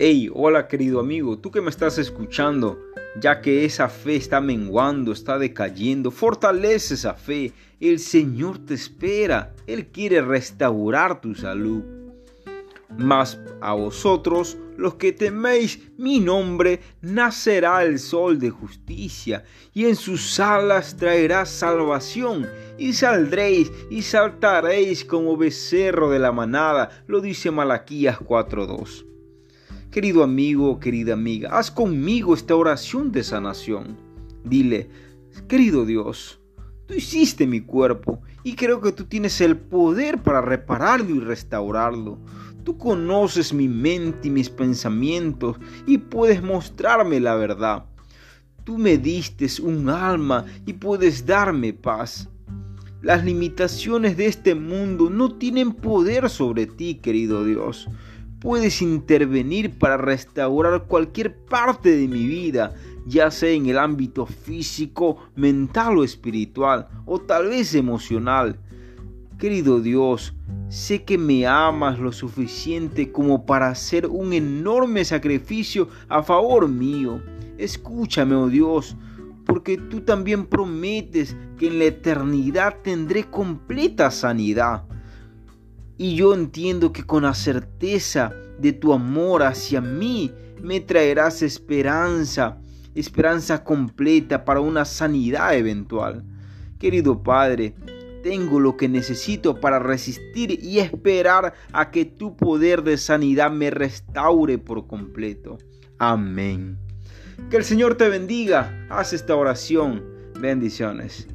Hey, hola querido amigo, tú que me estás escuchando, ya que esa fe está menguando, está decayendo, fortalece esa fe. El Señor te espera, Él quiere restaurar tu salud. Mas a vosotros, los que teméis mi nombre, nacerá el sol de justicia, y en sus alas traerá salvación, y saldréis y saltaréis como becerro de la manada, lo dice Malaquías 4.2. Querido amigo, querida amiga, haz conmigo esta oración de sanación. Dile, querido Dios, tú hiciste mi cuerpo y creo que tú tienes el poder para repararlo y restaurarlo. Tú conoces mi mente y mis pensamientos y puedes mostrarme la verdad. Tú me diste un alma y puedes darme paz. Las limitaciones de este mundo no tienen poder sobre ti, querido Dios puedes intervenir para restaurar cualquier parte de mi vida, ya sea en el ámbito físico, mental o espiritual, o tal vez emocional. Querido Dios, sé que me amas lo suficiente como para hacer un enorme sacrificio a favor mío. Escúchame, oh Dios, porque tú también prometes que en la eternidad tendré completa sanidad. Y yo entiendo que con la certeza de tu amor hacia mí me traerás esperanza, esperanza completa para una sanidad eventual. Querido Padre, tengo lo que necesito para resistir y esperar a que tu poder de sanidad me restaure por completo. Amén. Que el Señor te bendiga. Haz esta oración. Bendiciones.